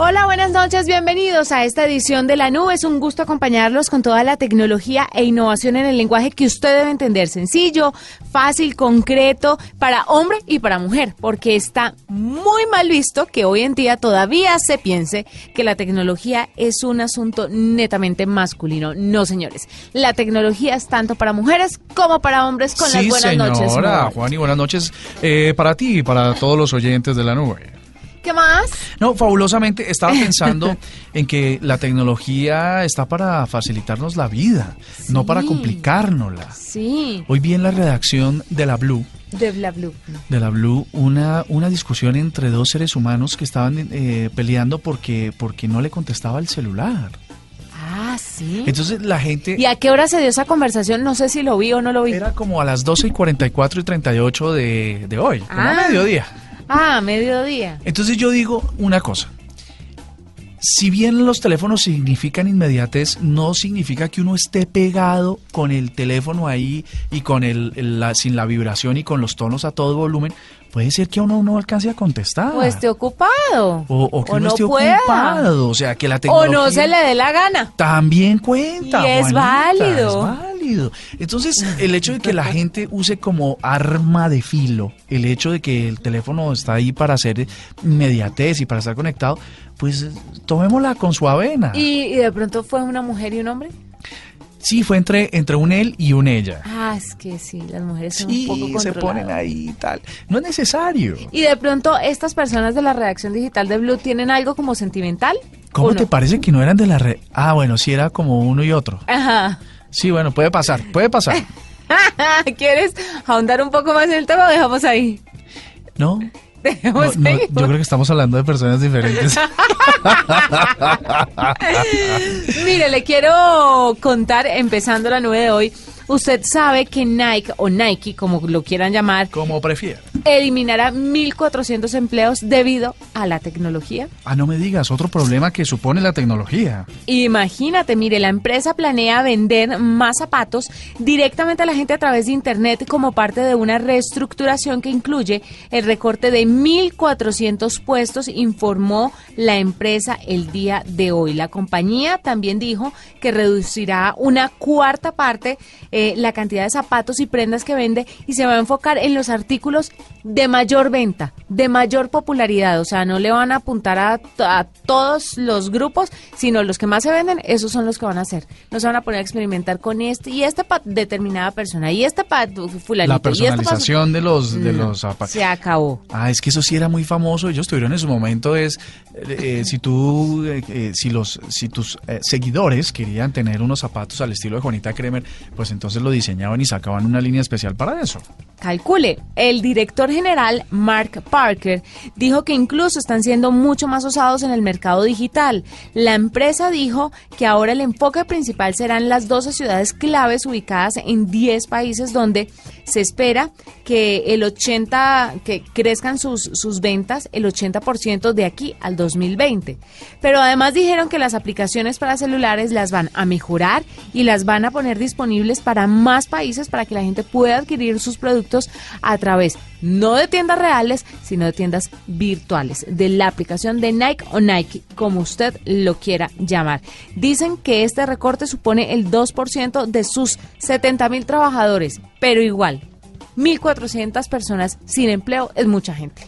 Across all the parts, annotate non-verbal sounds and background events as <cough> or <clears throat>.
Hola, buenas noches, bienvenidos a esta edición de La Nube. Es un gusto acompañarlos con toda la tecnología e innovación en el lenguaje que usted debe entender. Sencillo, fácil, concreto, para hombre y para mujer, porque está muy mal visto que hoy en día todavía se piense que la tecnología es un asunto netamente masculino. No, señores. La tecnología es tanto para mujeres como para hombres con las buenas noches. Hola, Juan, y buenas noches eh, para ti y para todos los oyentes de La Nube. ¿Qué más? No, fabulosamente estaba <laughs> pensando en que la tecnología está para facilitarnos la vida, no para complicárnosla. Sí. Hoy vi en la redacción de la Blue, De Bla Blue. de la Blue, una, una discusión entre dos seres humanos que estaban eh, peleando porque, porque no le contestaba el celular. Ah, sí. Entonces la gente... ¿Y a qué hora se dio esa conversación? No sé si lo vi o no lo vi. Era como a las 12 y 44 y 38 de, de hoy, como Ah. a mediodía. Ah, mediodía. Entonces yo digo una cosa. Si bien los teléfonos significan inmediatez, no significa que uno esté pegado con el teléfono ahí y con el, el- la, sin la vibración y con los tonos a todo volumen. Puede ser que uno no alcance a contestar. O esté ocupado. o, o que uno no esté pueda. ocupado. O sea, que la O tecnología... no se le dé la gana. También cuenta. Y es válido. Es válido. Entonces, <laughs> el hecho de que la gente use como arma de filo, el hecho de que el teléfono está ahí para hacer inmediatez y para estar conectado, pues eh, tomémosla con su avena. ¿Y, y de pronto fue una mujer y un hombre? Sí, fue entre, entre un él y un ella. Ah, es que sí, las mujeres son Sí, un poco se ponen ahí y tal. No es necesario. Y de pronto estas personas de la redacción digital de Blue tienen algo como sentimental. ¿Cómo ¿o te no? parece que no eran de la red? Ah, bueno, sí era como uno y otro. Ajá. Sí, bueno, puede pasar, puede pasar. <laughs> ¿Quieres ahondar un poco más en el tema o dejamos ahí? ¿No? <laughs> No, yo creo que estamos hablando de personas diferentes. <laughs> Mire, le quiero contar, empezando la nube de hoy, usted sabe que Nike, o Nike, como lo quieran llamar, Como prefiera. eliminará 1.400 empleos debido a la tecnología. Ah, no me digas, otro problema que supone la tecnología. Imagínate, mire, la empresa planea vender más zapatos directamente a la gente a través de Internet como parte de una reestructuración que incluye el recorte de 1.400 puestos, informó la empresa el día de hoy. La compañía también dijo que reducirá una cuarta parte eh, la cantidad de zapatos y prendas que vende y se va a enfocar en los artículos de mayor venta, de mayor popularidad. O sea, no le van a apuntar a, a todos los grupos, sino los que más se venden, esos son los que van a hacer. No se van a poner a experimentar con este y este para determinada persona y este para fulanito. La y este su- personalización de los de No, los zapatos. Se acabó. Ah, es que eso sí era muy famoso. Ellos tuvieron en su momento es eh, eh, si tú eh, eh, si los si tus eh, seguidores querían tener unos zapatos al estilo de Juanita Kremer, pues entonces lo diseñaban y sacaban una línea especial para eso. Calcule, el director general Mark Parker dijo que incluso están siendo mucho más usados en el mercado digital. La empresa dijo que ahora el enfoque principal serán las 12 ciudades claves ubicadas en 10 países donde se espera que el 80 que crezcan sus, sus ventas el 80% de aquí al 2020. Pero además dijeron que las aplicaciones para celulares las van a mejorar y las van a poner disponibles para más países para que la gente pueda adquirir sus productos a través no de tiendas reales, sino de tiendas virtuales, de la aplicación de Nike o Nike, como usted lo quiera llamar. Dicen que este recorte supone el 2% de sus 70 mil trabajadores, pero igual, 1.400 personas sin empleo es mucha gente.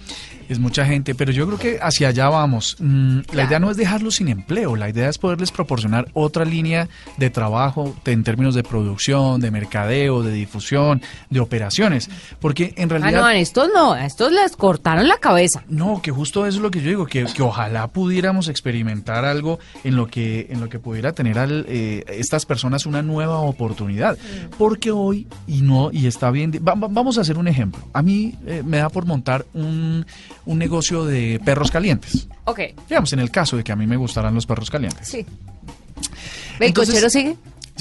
Es mucha gente, pero yo creo que hacia allá vamos. Mm, La idea no es dejarlos sin empleo, la idea es poderles proporcionar otra línea de trabajo en términos de producción, de mercadeo, de difusión, de operaciones, porque en Ah, realidad... no, a estos no, a estos les cortaron la cabeza. No, que justo eso es lo que yo digo, que, que ojalá pudiéramos experimentar algo en lo que, en lo que pudiera tener al, eh, estas personas una nueva oportunidad. Porque hoy, y no, y está bien, va- va- vamos a hacer un ejemplo. A mí eh, me da por montar un, un negocio de perros calientes. Ok, Digamos, en el caso de que a mí me gustaran los perros calientes. sí. ¿Ve, el Entonces- cochero sigue?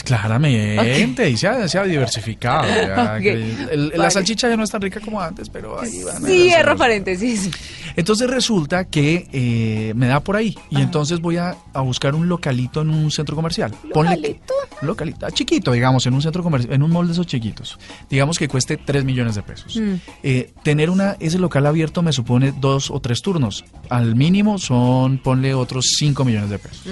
Claramente, y se ha, se ha diversificado. <laughs> el- La salchicha ya no es tan rica como antes, pero ahí van. Sí, a erro paréntesis. Entonces resulta que eh, me da por ahí y entonces voy a, a buscar un localito en un centro comercial. Ponle ¿Localito? localito, ah, chiquito, digamos, en un centro comercial, en un mall de esos chiquitos. Digamos que cueste 3 millones de pesos. Mm. Eh, tener una ese local abierto me supone dos o tres turnos. Al mínimo son, ponle otros 5 millones de pesos.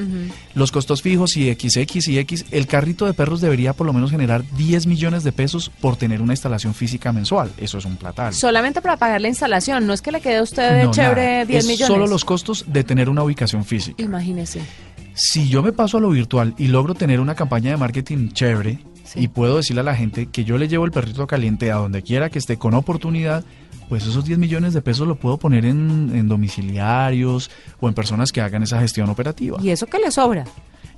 Los costos fijos y XX y X, el carrito de perros debería por lo menos generar 10 millones de pesos por tener una instalación física mensual. Eso es un platal. Solamente para pagar la instalación, no es que le quede a usted No, chévere nada. 10 es millones. solo los costos de tener una ubicación física. Imagínese. Si yo me paso a lo virtual y logro tener una campaña de marketing chévere Sí. y puedo decirle a la gente que yo le llevo el perrito caliente a donde quiera que esté con oportunidad, pues esos 10 millones de pesos lo puedo poner en, en domiciliarios o en personas que hagan esa gestión operativa. Y eso que le sobra.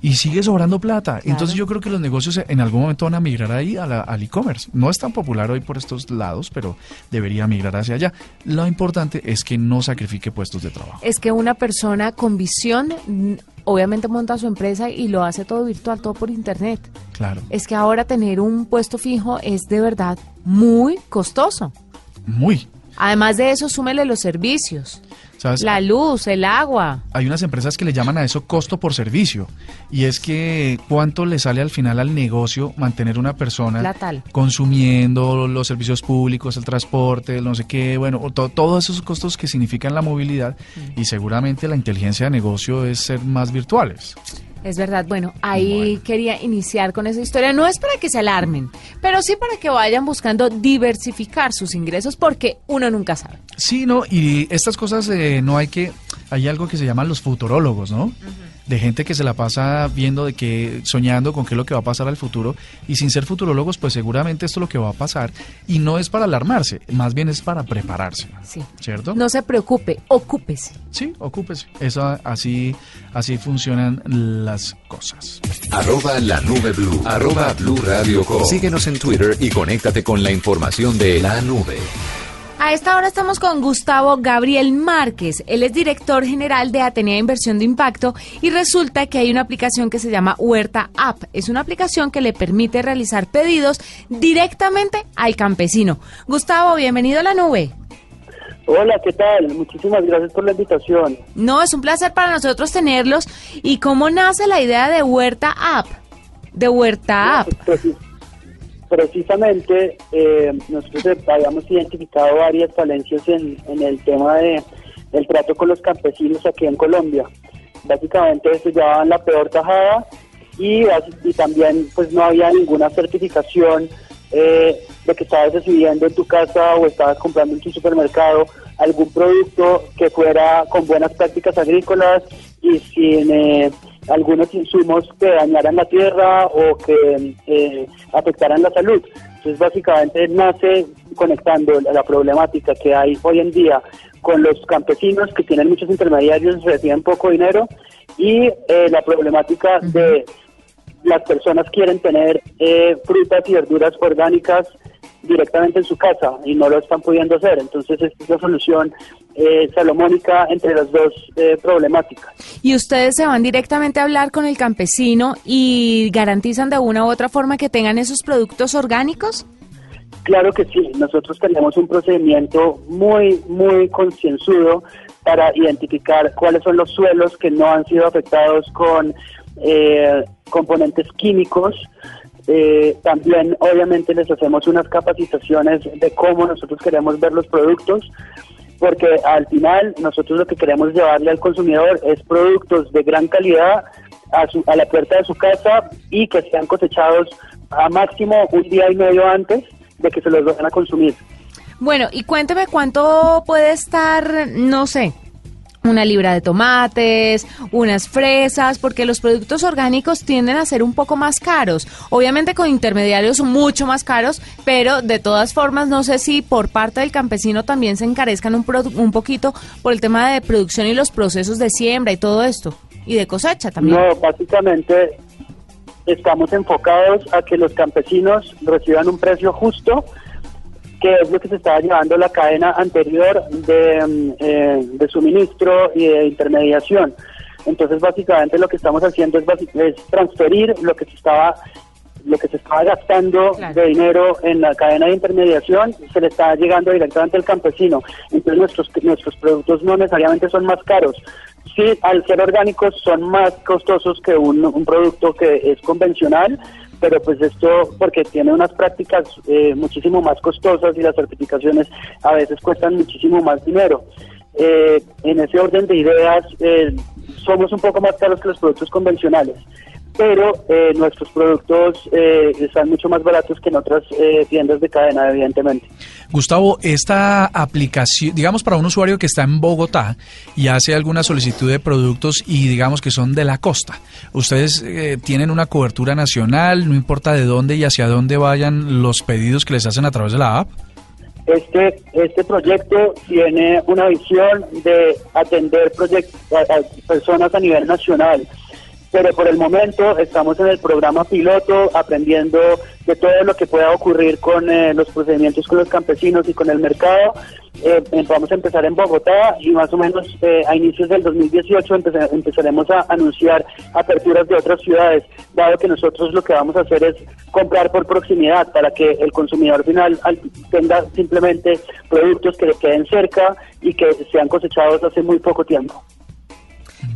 Y sigue sobrando plata. Entonces yo creo que los negocios en algún momento van a migrar ahí a la- al e-commerce. No es tan popular hoy por estos lados, pero debería migrar hacia allá. Lo importante es que no sacrifique puestos de trabajo. Es que una persona con visión mm, obviamente monta su empresa y lo hace todo virtual, todo por internet. Claro. Es que ahora tener un puesto fijo es de verdad muy costoso. Muy. Además de eso, súmele los servicios, ¿Sabes? la luz, el agua. hay unas empresas que le llaman a eso costo por servicio. Y es que cuánto le sale al final al negocio mantener una persona Platal. consumiendo los servicios públicos, el transporte, el no sé qué, bueno, to- todos esos costos que significan la movilidad. Y seguramente la inteligencia de negocio es ser más virtuales. Es verdad, bueno, ahí quería iniciar con esa historia. No es para que se alarmen, pero sí para que vayan buscando diversificar sus ingresos porque uno nunca sabe. Sí, ¿no? Y estas cosas eh, no hay que... Hay algo que se llaman los futurólogos, ¿no? De gente que se la pasa viendo de que, soñando con qué es lo que va a pasar al futuro. Y sin ser futurólogos, pues seguramente esto es lo que va a pasar. Y no es para alarmarse, más bien es para prepararse. Sí. ¿Cierto? No se preocupe, ocúpese. Sí, ocúpese. Eso, así, así funcionan las cosas. Arroba la nube blue. Arroba blue radio com. Síguenos en Twitter y conéctate con la información de la nube. A esta hora estamos con Gustavo Gabriel Márquez. Él es director general de Atenea Inversión de Impacto y resulta que hay una aplicación que se llama Huerta App. Es una aplicación que le permite realizar pedidos directamente al campesino. Gustavo, bienvenido a la nube. Hola, ¿qué tal? Muchísimas gracias por la invitación. No, es un placer para nosotros tenerlos. ¿Y cómo nace la idea de Huerta App? De Huerta App. Precis- precisamente, eh, nosotros habíamos identificado varias falencias en, en el tema de el trato con los campesinos aquí en Colombia. Básicamente, se llevaban la peor tajada y, y también pues no había ninguna certificación eh, de que estabas recibiendo en tu casa o estabas comprando en tu supermercado algún producto que fuera con buenas prácticas agrícolas y sin eh, algunos insumos que dañaran la tierra o que eh, afectaran la salud. Entonces básicamente nace conectando la, la problemática que hay hoy en día con los campesinos que tienen muchos intermediarios, reciben poco dinero y eh, la problemática de las personas quieren tener eh, frutas y verduras orgánicas directamente en su casa y no lo están pudiendo hacer. Entonces esta es la solución eh, salomónica entre las dos eh, problemáticas. Y ustedes se van directamente a hablar con el campesino y garantizan de una u otra forma que tengan esos productos orgánicos. Claro que sí, nosotros tenemos un procedimiento muy, muy concienzudo para identificar cuáles son los suelos que no han sido afectados con eh, componentes químicos. Eh, también, obviamente, les hacemos unas capacitaciones de cómo nosotros queremos ver los productos, porque al final nosotros lo que queremos llevarle al consumidor es productos de gran calidad a, su, a la puerta de su casa y que sean cosechados a máximo un día y medio antes de que se los vayan a consumir. Bueno, y cuénteme cuánto puede estar, no sé, una libra de tomates, unas fresas, porque los productos orgánicos tienden a ser un poco más caros. Obviamente con intermediarios mucho más caros, pero de todas formas no sé si por parte del campesino también se encarezcan un, un poquito por el tema de producción y los procesos de siembra y todo esto, y de cosecha también. No, básicamente estamos enfocados a que los campesinos reciban un precio justo que es lo que se estaba llevando la cadena anterior de, mm, eh, de suministro y de intermediación. Entonces, básicamente lo que estamos haciendo es, es transferir lo que se estaba lo que se estaba gastando de dinero en la cadena de intermediación se le está llegando directamente al campesino. Entonces nuestros nuestros productos no necesariamente son más caros. Sí, al ser orgánicos son más costosos que un, un producto que es convencional, pero pues esto porque tiene unas prácticas eh, muchísimo más costosas y las certificaciones a veces cuestan muchísimo más dinero. Eh, en ese orden de ideas, eh, somos un poco más caros que los productos convencionales pero eh, nuestros productos eh, están mucho más baratos que en otras eh, tiendas de cadena, evidentemente. Gustavo, esta aplicación, digamos para un usuario que está en Bogotá y hace alguna solicitud de productos y digamos que son de la costa, ustedes tienen una cobertura nacional, no importa de dónde y hacia dónde vayan los pedidos que les hacen a través de la app. Este, este proyecto tiene una visión de atender a personas a nivel nacional pero por el momento estamos en el programa piloto aprendiendo de todo lo que pueda ocurrir con eh, los procedimientos con los campesinos y con el mercado. Eh, vamos a empezar en Bogotá y más o menos eh, a inicios del 2018 empezaremos a anunciar aperturas de otras ciudades, dado que nosotros lo que vamos a hacer es comprar por proximidad para que el consumidor final tenga simplemente productos que le queden cerca y que sean cosechados hace muy poco tiempo.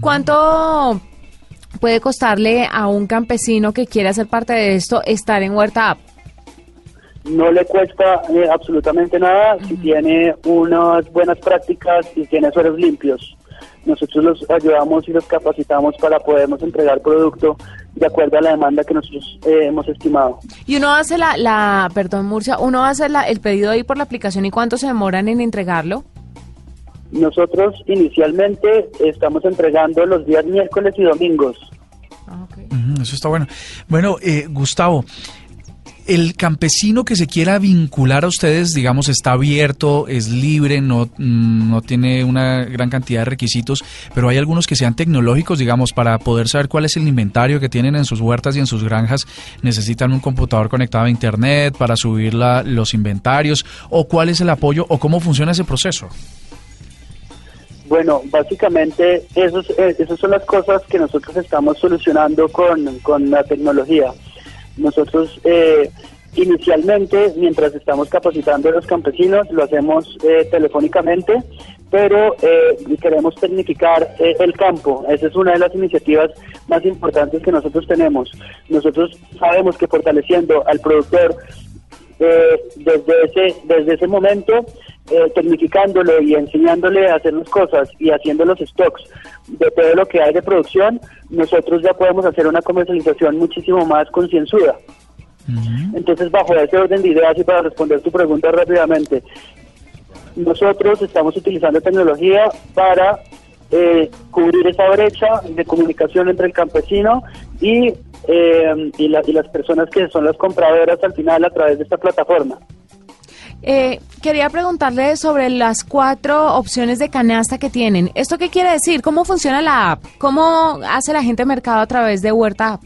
¿Cuánto puede costarle a un campesino que quiere hacer parte de esto estar en Huerta App? No le cuesta eh, absolutamente nada si tiene unas buenas prácticas y tiene suelos limpios. Nosotros los ayudamos y los capacitamos para podernos entregar producto de acuerdo a la demanda que nosotros eh, hemos estimado. Y uno hace la, la perdón Murcia, uno hace la, el pedido ahí por la aplicación y cuánto se demoran en entregarlo? Nosotros inicialmente estamos entregando los días miércoles y domingos. Eso está bueno. Bueno, eh, Gustavo, el campesino que se quiera vincular a ustedes, digamos, está abierto, es libre, no, mm, no tiene una gran cantidad de requisitos, pero hay algunos que sean tecnológicos, digamos, para poder saber cuál es el inventario que tienen en sus huertas y en sus granjas, necesitan un computador conectado a Internet para subir los inventarios, o cuál es el apoyo, o cómo funciona ese proceso. Bueno, básicamente esos, eh, esas son las cosas que nosotros estamos solucionando con, con la tecnología. Nosotros eh, inicialmente, mientras estamos capacitando a los campesinos, lo hacemos eh, telefónicamente, pero queremos tecnificar el campo. Esa es una de las iniciativas más importantes que nosotros tenemos. Nosotros sabemos que fortaleciendo al productor desde, ese, desde ese momento eh, tecnificándolo y enseñándole a hacer las cosas y haciendo los stocks de todo lo que hay de producción, nosotros ya podemos hacer una comercialización muchísimo más concienzuda. Entonces, bajo ese orden de ideas y para responder tu pregunta rápidamente, nosotros estamos utilizando tecnología para eh, cubrir esa brecha de comunicación entre el campesino y, eh, y, y las personas que son las compradoras al final a través de esta plataforma. Eh, quería preguntarle sobre las cuatro opciones de canasta que tienen. ¿Esto qué quiere decir? ¿Cómo funciona la app? ¿Cómo hace la gente mercado a través de Huerta App?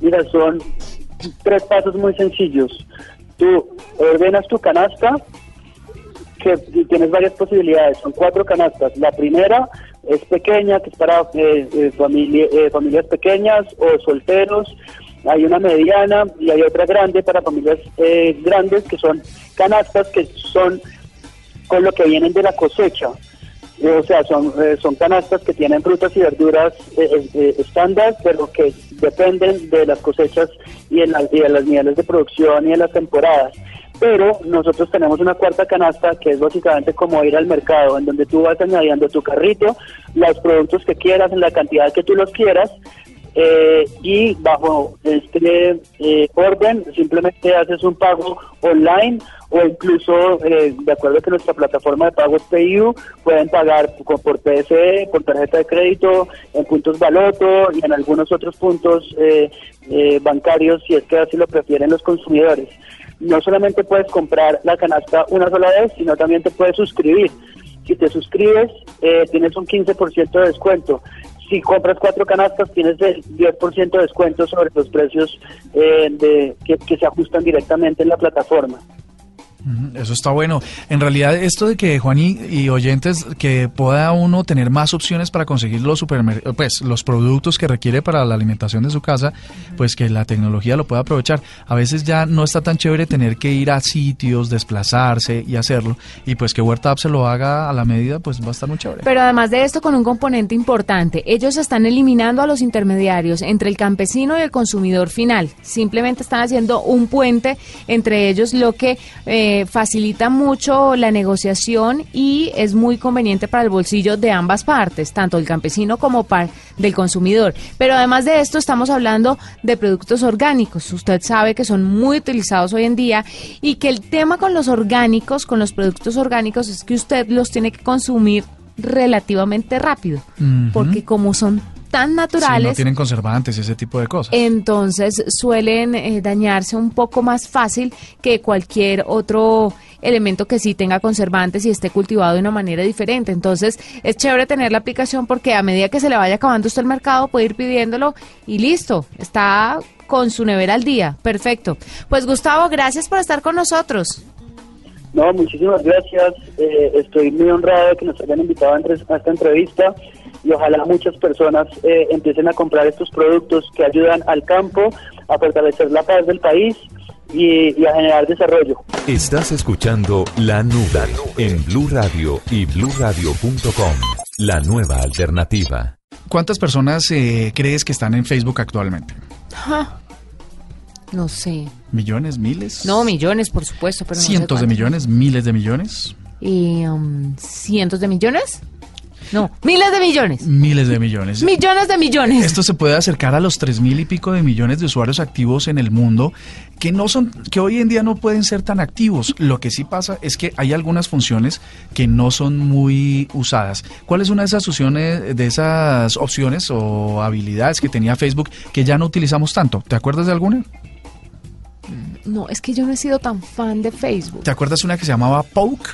Mira, son tres pasos muy sencillos. Tú ordenas tu canasta, que tienes varias posibilidades. Son cuatro canastas. La primera es pequeña, que es para eh, eh, eh familias pequeñas o solteros hay una mediana y hay otra grande para familias eh, grandes que son canastas que son con lo que vienen de la cosecha. Eh, o sea, son, eh, son canastas que tienen frutas y verduras estándar, pero que dependen de las cosechas y de, las, y de las niveles de producción y de las temporadas. Pero nosotros tenemos una cuarta canasta que es básicamente como ir al mercado, en donde tú vas añadiendo tu carrito, los productos que quieras, en la cantidad que tú los quieras, eh, y bajo este eh, orden simplemente haces un pago online o incluso eh, de acuerdo a que nuestra plataforma de pagos PayU pueden pagar por, por PSE, por tarjeta de crédito, en puntos Baloto y en algunos otros puntos eh, eh, bancarios si es que así lo prefieren los consumidores. No solamente puedes comprar la canasta una sola vez, sino también te puedes suscribir. Si te suscribes, eh, tienes un 15% de descuento. Si compras cuatro canastas, tienes el 10% de descuento sobre los precios eh, de, que, que se ajustan directamente en la plataforma. Eso está bueno. En realidad, esto de que Juan y, y oyentes, que pueda uno tener más opciones para conseguir los supermer- pues los productos que requiere para la alimentación de su casa, pues que la tecnología lo pueda aprovechar. A veces ya no está tan chévere tener que ir a sitios, desplazarse y hacerlo. Y pues que Huerta App se lo haga a la medida, pues va a estar muy chévere. Pero además de esto, con un componente importante, ellos están eliminando a los intermediarios entre el campesino y el consumidor final. Simplemente están haciendo un puente entre ellos, lo que eh, facilita mucho la negociación y es muy conveniente para el bolsillo de ambas partes, tanto el campesino como para del consumidor. Pero además de esto, estamos hablando de productos orgánicos. Usted sabe que son muy utilizados hoy en día y que el tema con los orgánicos, con los productos orgánicos, es que usted los tiene que consumir relativamente rápido, porque como son tan Sí, naturales, no tienen conservantes y ese tipo de cosas. entonces suelen eh, dañarse un poco más fácil que cualquier otro elemento que sí tenga conservantes y esté cultivado de una manera diferente. Entonces es chévere tener la aplicación porque a medida que se le vaya acabando usted el mercado puede ir pidiéndolo y listo, está con su nevera al día. Perfecto. Pues Gustavo, gracias por estar con nosotros. No, muchísimas gracias. Eh, estoy muy honrado de que nos hayan invitado a esta entrevista y ojalá muchas personas eh, empiecen a comprar estos productos que ayudan al campo a fortalecer la paz del país y, y a generar desarrollo. Estás escuchando La Nube en Blue Radio y bluradio.com. La nueva alternativa. ¿Cuántas personas eh, crees que están en Facebook actualmente? Ja. No sé. ¿Millones, miles? No, millones, por supuesto, pero no sé ¿Cientos de millones? ¿Miles de millones? Y, um, ¿Cientos de millones? No, miles de millones. Miles de millones. Millones de millones. Esto se puede acercar a los tres mil y pico de millones de usuarios activos en el mundo que no son, que hoy en día no pueden ser tan activos. Lo que sí pasa es que hay algunas funciones que no son muy usadas. ¿Cuál es una de esas opciones, de esas opciones o habilidades que tenía Facebook que ya no utilizamos tanto? ¿Te acuerdas de alguna? No, es que yo no he sido tan fan de Facebook. ¿Te acuerdas una que se llamaba Poke?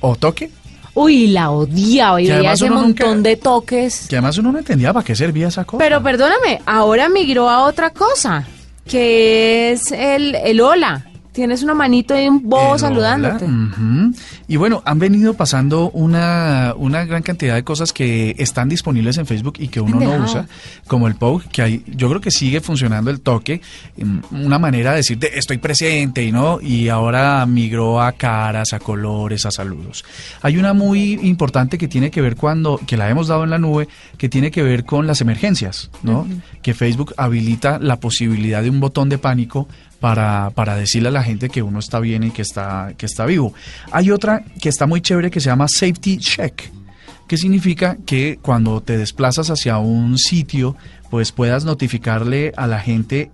¿O Toque? Uy, la odiaba y Que veía ese uno nunca- montón de toques. Que además uno no entendía para qué servía esa cosa. Pero perdóname, ahora migró a otra cosa, que es el, el hola. Tienes una manito y un bobo El saludándote. Y bueno, han venido pasando una, una gran cantidad de cosas que están disponibles en Facebook y que uno no usa, como el Poke, que hay, yo creo que sigue funcionando el toque, mm, una manera de decir de, estoy presente y no, y ahora migró a caras, a colores, a saludos. Hay una muy importante que tiene que ver cuando, que la hemos dado en la nube, que tiene que ver con las emergencias, ¿no? Que Facebook habilita la posibilidad de un botón de pánico para, para decirle a la gente que uno está bien y que está, que está vivo. Hay otra que está muy chévere que se llama Safety Check, que significa que cuando te desplazas hacia un sitio, pues puedas notificarle a la gente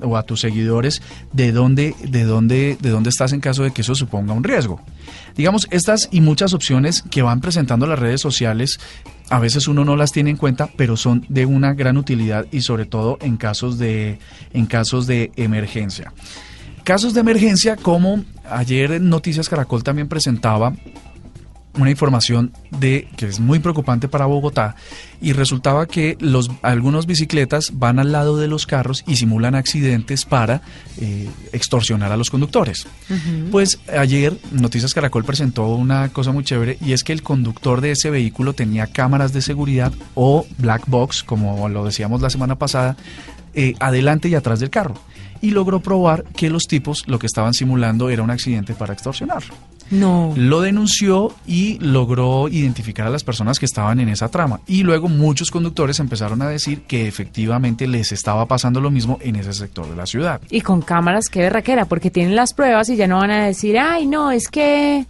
o a tus seguidores de dónde, de dónde, de dónde estás en caso de que eso suponga un riesgo. Digamos, estas y muchas opciones que van presentando las redes sociales, a veces uno no las tiene en cuenta, pero son de una gran utilidad y sobre todo en casos de, en casos de emergencia. Casos de emergencia como ayer Noticias Caracol también presentaba una información de que es muy preocupante para Bogotá y resultaba que los algunos bicicletas van al lado de los carros y simulan accidentes para eh, extorsionar a los conductores. Pues ayer Noticias Caracol presentó una cosa muy chévere y es que el conductor de ese vehículo tenía cámaras de seguridad o black box, como lo decíamos la semana pasada, eh, adelante y atrás del carro. Y logró probar que los tipos lo que estaban simulando era un accidente para extorsionar. No. Lo denunció y logró identificar a las personas que estaban en esa trama. Y luego muchos conductores empezaron a decir que efectivamente les estaba pasando lo mismo en ese sector de la ciudad. Y con cámaras, qué berraquera, porque tienen las pruebas y ya no van a decir, ay, no, es que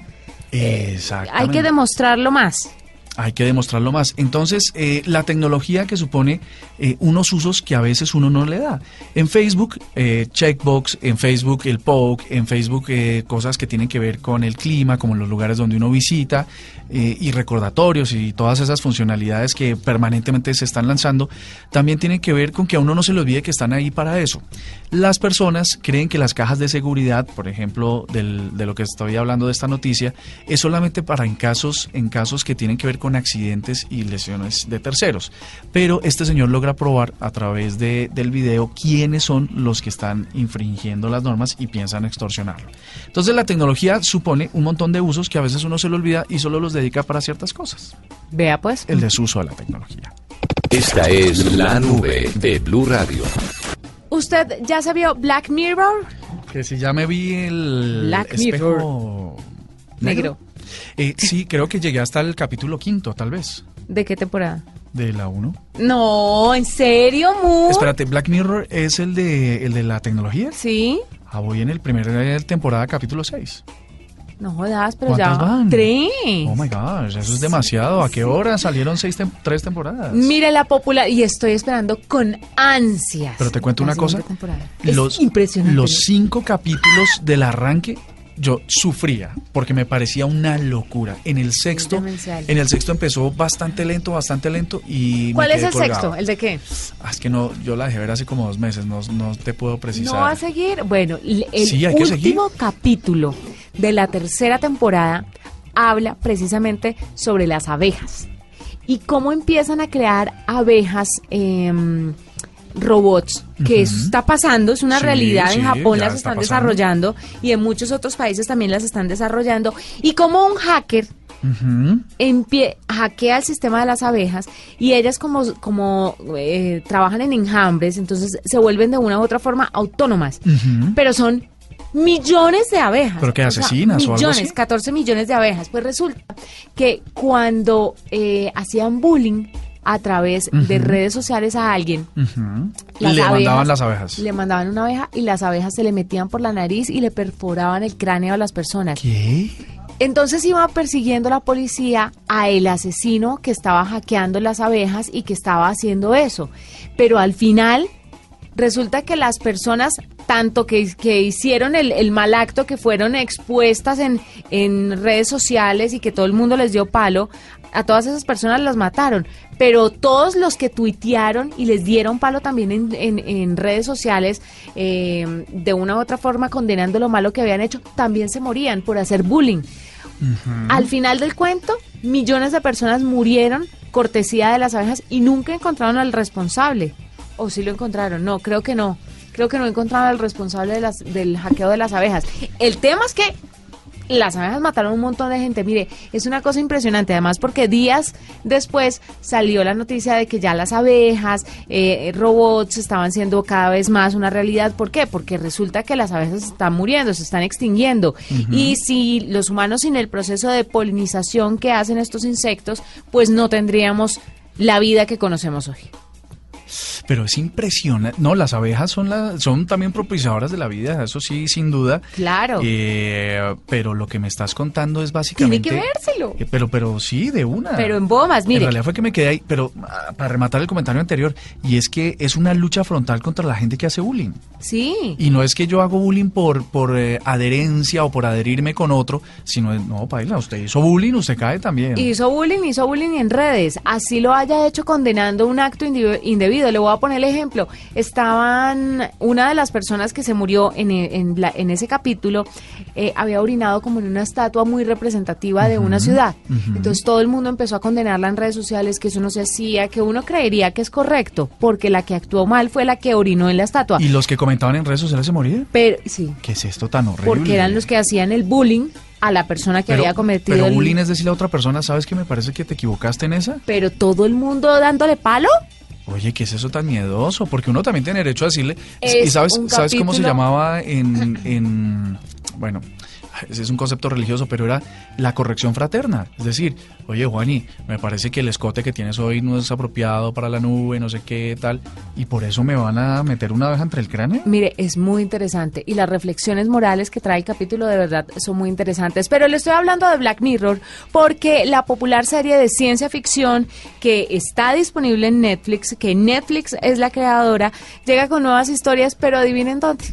Exactamente. hay que demostrarlo más. Hay que demostrarlo más. Entonces, eh, la tecnología que supone eh, unos usos que a veces uno no le da. En Facebook, eh, Checkbox, en Facebook el Poke, en Facebook eh, cosas que tienen que ver con el clima, como los lugares donde uno visita, y recordatorios y todas esas funcionalidades que permanentemente se están lanzando, también tienen que ver con que a uno no se le olvide que están ahí para eso. Las personas creen que las cajas de seguridad, por ejemplo, del- de lo que estoy hablando de esta noticia, es solamente para en casos, en casos que tienen que ver con accidentes y lesiones de terceros. Pero este señor logra probar a través de- del video quiénes son los que están infringiendo las normas y piensan extorsionarlo. Entonces la tecnología supone un montón de usos que a veces uno se le olvida y solo los dedica para ciertas cosas. Vea pues. El desuso de la tecnología. Esta es la nube de Blue Radio. ¿Usted ya se vio Black Mirror? Que si ya me vi el Black espejo Negro. Eh, sí, creo que llegué hasta el capítulo quinto, tal vez, ¿De qué temporada? de la 1. No, ¿en serio, Mu? Espérate, Black Mirror es el de, el de la tecnología. Sí. Ah, voy en el primer eh, temporada, capítulo 6. No jodas, pero ya. ¿Cuántas van? Tres. Oh my gosh, eso es demasiado. ¿A qué hora salieron seis tem- tres temporadas? Mire la popular y estoy esperando con ansias. Pero te cuento una cosa. temporada. Es Los, impresionante. los cinco capítulos del arranque yo sufría porque me parecía una locura. En el sexto, en el sexto empezó bastante lento, bastante lento y me ¿Cuál es el colgado. sexto? ¿El de qué? Ah, es que no, yo la dejé ver hace como dos meses, no, no te puedo precisar. ¿No va a seguir? Bueno, el Sí, último capítulo de la tercera temporada habla precisamente sobre las abejas y cómo empiezan a crear abejas em, robots, que eso está pasando, es una Sí, realidad, sí, en Japón las está están pasando. desarrollando y en muchos otros países también las están desarrollando y como un hacker empie- hackea el sistema de las abejas y ellas como, como eh, trabajan en enjambres, entonces se vuelven de una u otra forma autónomas. Pero son millones de abejas. ¿Pero qué, O sea, asesinas o algo Millones, así? 14 millones de abejas. Pues resulta que cuando eh, hacían bullying a través de redes sociales a alguien, las Le abejas- mandaban las abejas. le mandaban una abeja y las abejas se le metían por la nariz y le perforaban el cráneo a las personas. ¿Qué? Entonces iba persiguiendo la policía a el asesino que estaba hackeando las abejas y que estaba haciendo eso. Pero al final resulta que las personas, tanto que, que hicieron el, el mal acto, que fueron expuestas en, en redes sociales y que todo el mundo les dio palo, a todas esas personas las mataron. Pero todos los que tuitearon y les dieron palo también en, en- en redes sociales, eh, de una u otra forma condenando lo malo que habían hecho, también se morían por hacer bullying. Al final del cuento, millones de personas murieron cortesía de las abejas y nunca encontraron al responsable. ¿O sí lo encontraron? No, creo que no. Creo que no encontraron al responsable de las, del hackeo de las abejas. El tema es que las abejas mataron un montón de gente. Mire, es una cosa impresionante, además porque días después salió la noticia de que ya las abejas, eh, robots estaban siendo cada vez más una realidad. ¿Por qué? Porque resulta que las abejas están muriendo, se están extinguiendo. Y si los humanos sin el proceso de polinización que hacen estos insectos, pues no tendríamos la vida que conocemos hoy. Pero es impresionante. No, las abejas son, la, son también propiciadoras de la vida, eso sí, sin duda. Claro. Eh, pero lo que me estás contando es Tiene básicamente... que vérselo. Eh, pero, pero sí, de una. Pero en bombas, En mire. realidad fue que me quedé ahí, pero ah, para rematar el comentario anterior, y es que es una lucha frontal contra la gente que hace bullying. Sí. Y no es que yo hago bullying por, por eh, adherencia o por adherirme con otro, sino, no, Paila, usted hizo bullying, usted cae también. Hizo bullying, hizo bullying en redes. Así lo haya hecho condenando un acto indi- Le voy a poner el ejemplo. Estaban, una de las personas que se murió en, en, la- en ese capítulo eh, había orinado como en una estatua muy representativa de una ciudad. Entonces todo el mundo empezó a condenarla en redes sociales, que eso no se hacía, que uno creería que es correcto, porque la que actuó mal fue la que orinó en la estatua. ¿Y los que comentaban en redes sociales se morían? Pero, sí, ¿Qué es esto tan horrible? porque eran los que hacían el bullying a la persona que pero, había cometido Pero el bullying es decirle a otra persona, ¿sabes que me parece que te equivocaste en esa? Pero todo el mundo dándole palo. Oye, ¿qué es eso tan miedoso? Porque uno también tiene derecho a decirle. Es ¿Y sabes, sabes cómo se llamaba en, <clears throat> en. Bueno. Ese es un concepto religioso, pero era la corrección fraterna. Es decir, oye Juani, me parece que el escote que tienes hoy no es apropiado para la nube, no sé qué tal, y por eso me van a meter una abeja entre el cráneo. Mire, es muy interesante y las reflexiones morales que trae el capítulo de verdad son muy interesantes. Pero le estoy hablando de Black Mirror porque la popular serie de ciencia ficción que está disponible en Netflix, que Netflix es la creadora, llega con nuevas historias, pero adivinen dónde.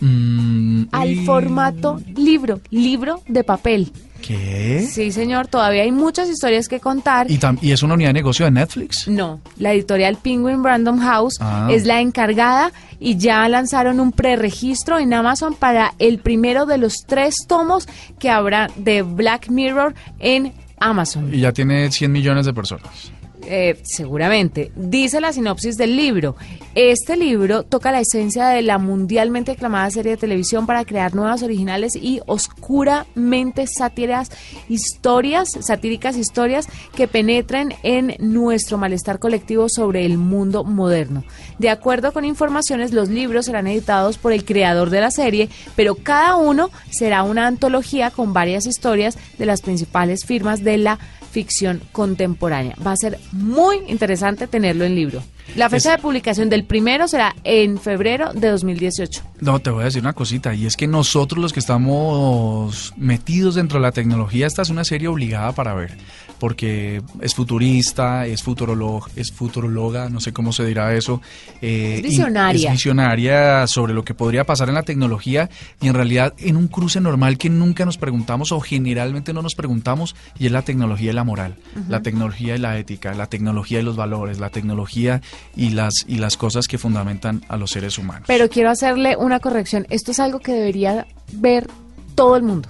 Mm, Al y- formato libro, libro de papel. ¿Qué? Sí, señor, todavía hay muchas historias que contar. ¿Y, y es una unidad de negocio de Netflix? No, la editorial Penguin Random House Ah. es la encargada y ya lanzaron un preregistro en Amazon para el primero de los tres tomos que habrá de Black Mirror en Amazon. Y ya tiene 100 millones de personas. Eh, seguramente. Dice la sinopsis del libro. Este libro toca la esencia de la mundialmente aclamada serie de televisión para crear nuevas, originales y oscuramente sátiras historias, satíricas historias que penetren en nuestro malestar colectivo sobre el mundo moderno. De acuerdo con informaciones, los libros serán editados por el creador de la serie, pero cada uno será una antología con varias historias de las principales firmas de la ficción contemporánea. Va a ser muy interesante tenerlo en libro. La fecha Es- de publicación del primero será en febrero de 2018. No, te voy a decir una cosita, y es que nosotros los que estamos metidos dentro de la tecnología, esta es una serie obligada para ver, porque es futurista, es futurolog, es futurologa, no sé cómo se dirá eso. eh, Es visionaria. y- Es visionaria sobre lo que podría pasar en la tecnología y en realidad en un cruce normal que nunca nos preguntamos o generalmente no nos preguntamos, y es la tecnología y la moral, la tecnología y la ética, la tecnología y los valores, la tecnología y las, y las cosas que fundamentan a los seres humanos. Pero quiero hacerle una corrección. Esto es algo que debería ver todo el mundo.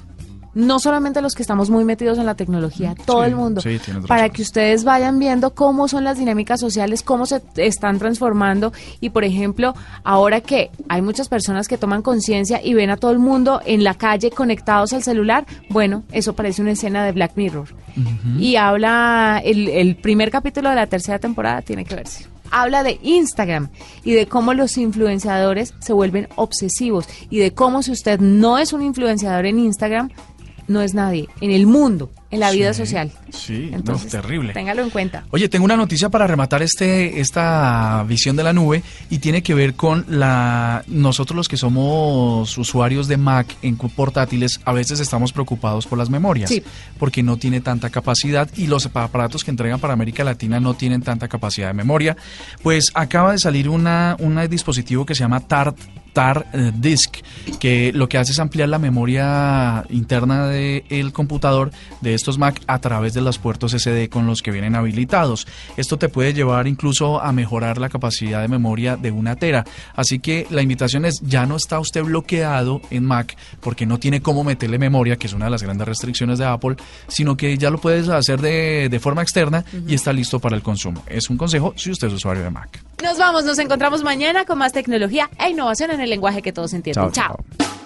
No solamente los que estamos muy metidos en la tecnología, todo Sí, el mundo. sí, para que ustedes vayan viendo cómo son las dinámicas sociales, cómo se están transformando. Y por ejemplo, ahora que hay muchas personas que toman conciencia y ven a todo el mundo en la calle conectados al celular, bueno, eso parece una escena de Black Mirror. Y habla, el, el primer capítulo de la tercera temporada tiene que verse. Habla de Instagram y de cómo los influenciadores se vuelven obsesivos y de cómo si usted no es un influenciador en Instagram, no es nadie en el mundo, en la vida Sí, social. sí, no, Entonces, terrible. Téngalo en cuenta. Oye, tengo una noticia para rematar este esta visión de la nube y tiene que ver con la nosotros los que somos usuarios de Mac en portátiles a veces estamos preocupados por las memorias Sí. porque no tiene tanta capacidad y los aparatos que entregan para América Latina no tienen tanta capacidad de memoria. Pues acaba de salir una un dispositivo que se llama TART TAR eh, Disk, que lo que hace es ampliar la memoria interna del computador de estos Mac a través de los puertos SD con los que vienen habilitados. Esto te puede llevar incluso a mejorar la capacidad de memoria de una tera. Así que la invitación es, ya no está usted bloqueado en Mac porque no tiene cómo meterle memoria, que es una de las grandes restricciones de Apple, sino que ya lo puedes hacer de, de forma externa y está listo para el consumo. Es un consejo si usted es usuario de Mac. Nos vamos, nos encontramos mañana con más tecnología e innovación en el lenguaje que todos entienden. Chao, Chao.